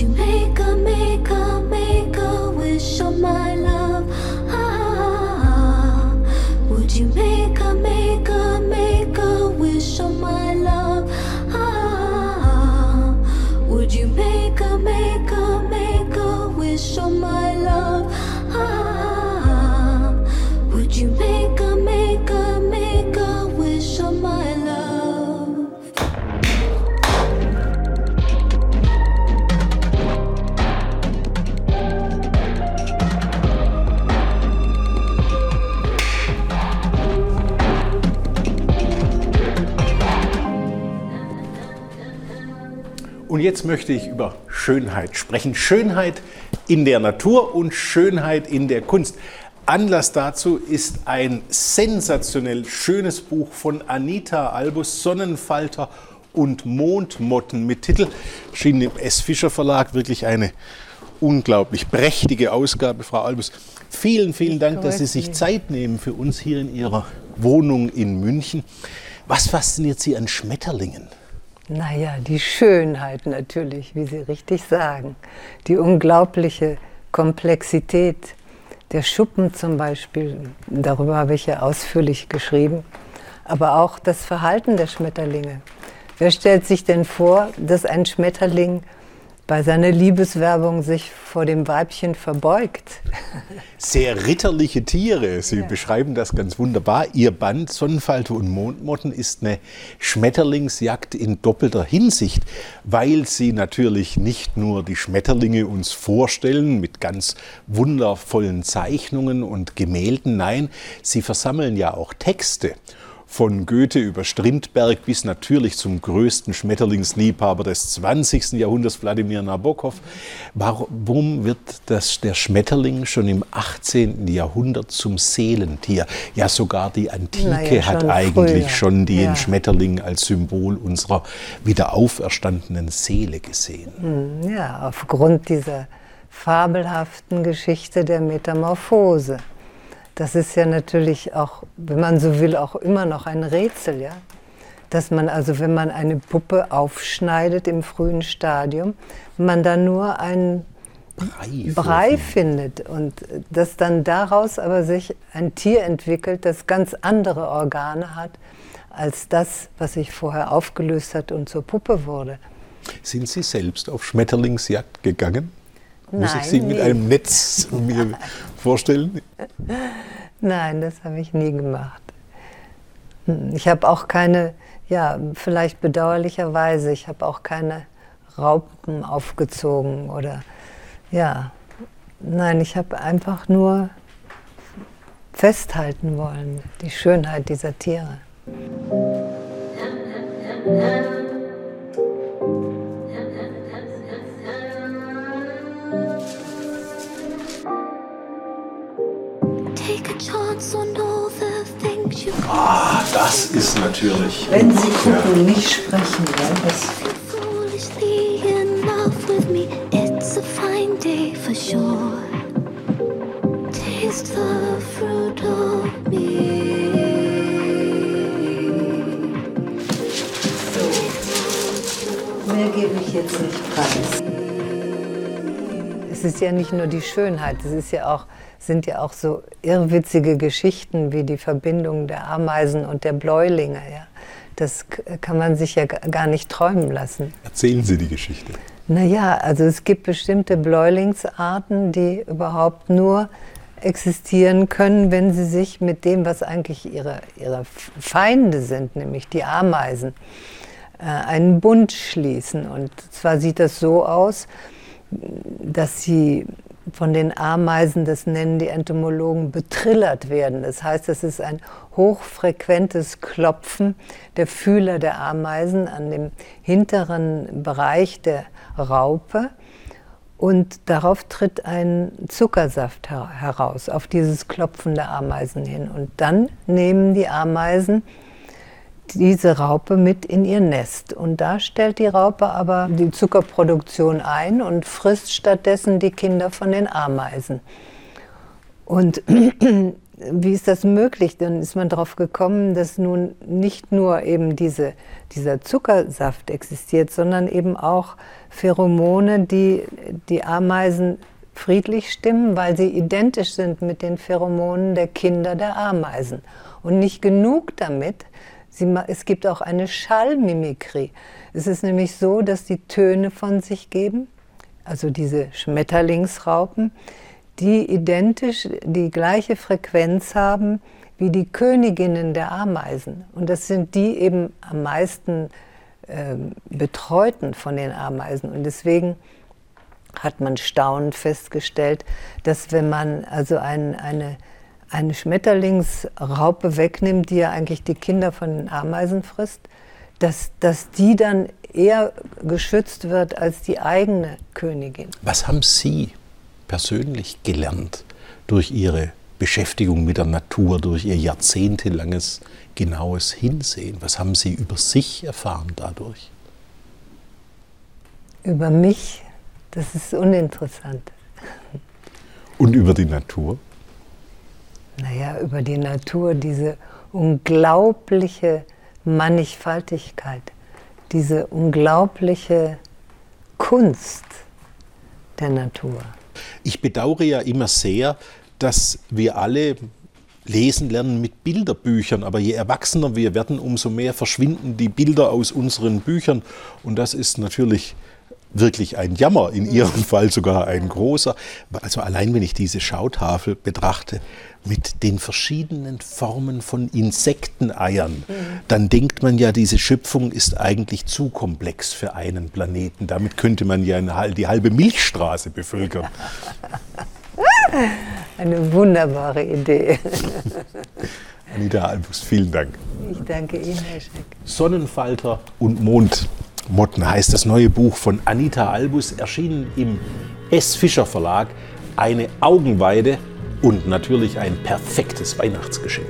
you make a, make a, make a wish on my love? Und jetzt möchte ich über Schönheit sprechen. Schönheit in der Natur und Schönheit in der Kunst. Anlass dazu ist ein sensationell schönes Buch von Anita Albus, Sonnenfalter und Mondmotten mit Titel. Schien im S. Fischer Verlag wirklich eine unglaublich prächtige Ausgabe, Frau Albus. Vielen, vielen Dank, dass Sie sich Zeit nehmen für uns hier in Ihrer Wohnung in München. Was fasziniert Sie an Schmetterlingen? Naja, die Schönheit natürlich, wie Sie richtig sagen. Die unglaubliche Komplexität. Der Schuppen zum Beispiel, darüber habe ich ja ausführlich geschrieben. Aber auch das Verhalten der Schmetterlinge. Wer stellt sich denn vor, dass ein Schmetterling bei seiner Liebeswerbung sich vor dem Weibchen verbeugt? Sehr ritterliche Tiere. Sie beschreiben das ganz wunderbar. Ihr Band Sonnenfalter und Mondmotten ist eine Schmetterlingsjagd in doppelter Hinsicht, weil sie natürlich nicht nur die Schmetterlinge uns vorstellen mit ganz wundervollen Zeichnungen und Gemälden, nein, sie versammeln ja auch Texte von Goethe über Strindberg bis natürlich zum größten Schmetterlingsliebhaber des 20. Jahrhunderts, Wladimir Nabokov. Warum wird das, der Schmetterling schon im 18. Jahrhundert zum Seelentier? Ja, sogar die Antike Naja, hat eigentlich früher. schon den Ja. Schmetterling als Symbol unserer wieder auferstandenen Seele gesehen. Ja, aufgrund dieser fabelhaften Geschichte der Metamorphose. Das ist ja natürlich auch, wenn man so will, auch immer noch ein Rätsel, ja. Dass man also, wenn man eine Puppe aufschneidet im frühen Stadium, man da nur einen Brei, Brei findet und dass dann daraus aber sich ein Tier entwickelt, das ganz andere Organe hat als das, was sich vorher aufgelöst hat und zur Puppe wurde. Sind Sie selbst auf Schmetterlingsjagd gegangen? Muss ich Sie mit nie. einem Netz mir vorstellen? Nein, das habe ich nie gemacht. Hm, Ich habe auch keine, ja, vielleicht bedauerlicherweise, ich habe auch keine Raupen aufgezogen oder, ja, nein, ich habe einfach nur festhalten wollen, die Schönheit dieser Tiere. You Ah, das ist natürlich. Wenn Sie gucken, nicht sprechen, ja, das. Mehr gebe ich jetzt nicht preis. Es ist ja nicht nur die Schönheit, es ist ja auch, sind ja auch so irrwitzige Geschichten wie die Verbindung der Ameisen und der Bläulinge. Ja. Das kann man sich ja gar nicht träumen lassen. Erzählen Sie die Geschichte. Naja, also es gibt bestimmte Bläulingsarten, die überhaupt nur existieren können, wenn sie sich mit dem, was eigentlich ihre, ihre Feinde sind, nämlich die Ameisen, äh, einen Bund schließen. Und zwar sieht das so aus, dass sie von den Ameisen, das nennen die Entomologen, betrillert werden. Das heißt, es ist ein hochfrequentes Klopfen der Fühler der Ameisen an dem hinteren Bereich der Raupe. Und darauf tritt ein Zuckersaft her heraus, auf dieses Klopfen der Ameisen hin. Und dann nehmen die Ameisen diese Raupe mit in ihr Nest. Und da stellt die Raupe aber die Zuckerproduktion ein und frisst stattdessen die Kinder von den Ameisen. Und wie ist das möglich? Dann ist man darauf gekommen, dass nun nicht nur eben diese, dieser Zuckersaft existiert, sondern eben auch Pheromone, die die Ameisen friedlich stimmen, weil sie identisch sind mit den Pheromonen der Kinder der Ameisen. Und nicht genug damit, sie, es gibt auch eine Schallmimikrie. Es ist nämlich so, dass die Töne von sich geben, also diese Schmetterlingsraupen, die identisch die gleiche Frequenz haben wie die Königinnen der Ameisen. Und das sind die eben am meisten äh, betreuten von den Ameisen. Und deswegen hat man staunend festgestellt, dass wenn man also ein, eine, eine Schmetterlingsraupe wegnimmt, die ja eigentlich die Kinder von den Ameisen frisst, dass, dass die dann eher geschützt wird als die eigene Königin. Was haben Sie persönlich gelernt durch Ihre Beschäftigung mit der Natur, durch Ihr jahrzehntelanges genaues Hinsehen? Was haben Sie über sich erfahren dadurch? Über mich, das ist uninteressant. Und über die Natur? Naja, über die Natur, diese unglaubliche Mannigfaltigkeit, diese unglaubliche Kunst der Natur. Ich bedauere ja immer sehr, dass wir alle lesen lernen mit Bilderbüchern, aber je erwachsener wir werden, umso mehr verschwinden die Bilder aus unseren Büchern und das ist natürlich wirklich ein Jammer, in Ihrem Fall sogar ein großer. Also allein wenn ich diese Schautafel betrachte mit den verschiedenen Formen von Insekteneiern, mhm. dann denkt man ja, diese Schöpfung ist eigentlich zu komplex für einen Planeten. Damit könnte man ja die halbe Milchstraße bevölkern. Eine wunderbare Idee. Anita Albus, vielen Dank. Ich danke Ihnen, Herr Scheck. Sonnenfalter und Mond. Motten heißt das neue Buch von Anita Albus, erschienen im S. Fischer Verlag. Eine Augenweide und natürlich ein perfektes Weihnachtsgeschenk.